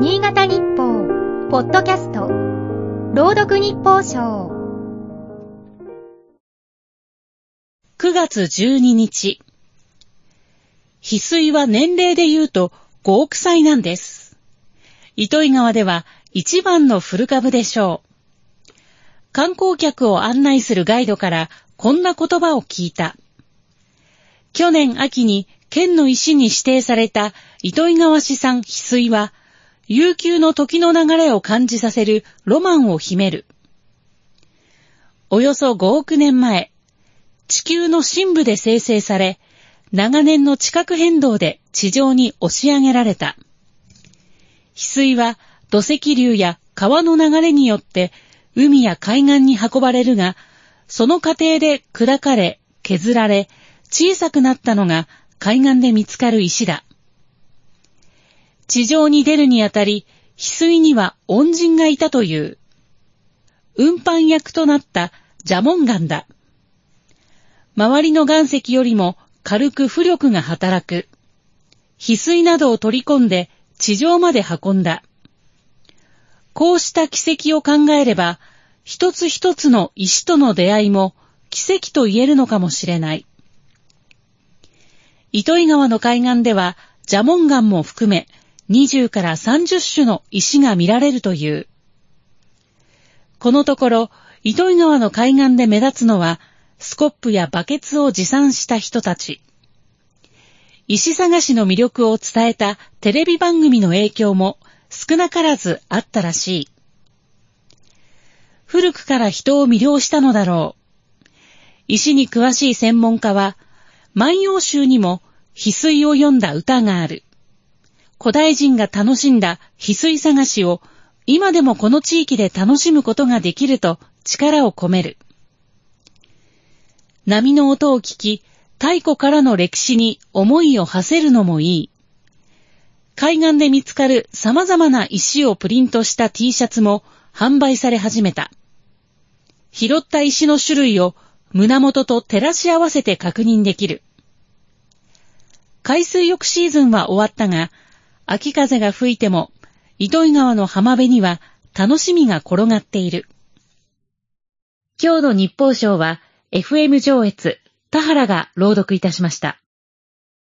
新潟日報、ポッドキャスト、朗読日報賞。9月12日。翡翠は年齢で言うと5億歳なんです。糸魚川では一番の古株でしょう。観光客を案内するガイドからこんな言葉を聞いた。去年秋に県の石に指定された糸魚川市産翡翠は、悠久の時の流れを感じさせるロマンを秘める。およそ5億年前、地球の深部で生成され、長年の地殻変動で地上に押し上げられた。翡翠は土石流や川の流れによって海や海岸に運ばれるが、その過程で砕かれ、削られ、小さくなったのが海岸で見つかる石だ。地上に出るにあたり、翡翠には恩人がいたという。運搬役となったジャモン岩だ。周りの岩石よりも軽く浮力が働く。翡翠などを取り込んで地上まで運んだ。こうした奇跡を考えれば、一つ一つの石との出会いも奇跡と言えるのかもしれない。糸魚川の海岸では、ジャモン岩も含め、20から30種の石が見られるという。このところ、糸魚川の海岸で目立つのは、スコップやバケツを持参した人たち。石探しの魅力を伝えたテレビ番組の影響も少なからずあったらしい。古くから人を魅了したのだろう。石に詳しい専門家は、万葉集にも翡翠を読んだ歌がある。古代人が楽しんだ翡翠探しを今でもこの地域で楽しむことができると力を込める。波の音を聞き、太古からの歴史に思いを馳せるのもいい。海岸で見つかる様々な石をプリントした T シャツも販売され始めた。拾った石の種類を胸元と照らし合わせて確認できる。海水浴シーズンは終わったが、秋風が吹いても、糸井川の浜辺には楽しみが転がっている。今日の日報賞は、FM 上越、田原が朗読いたしました。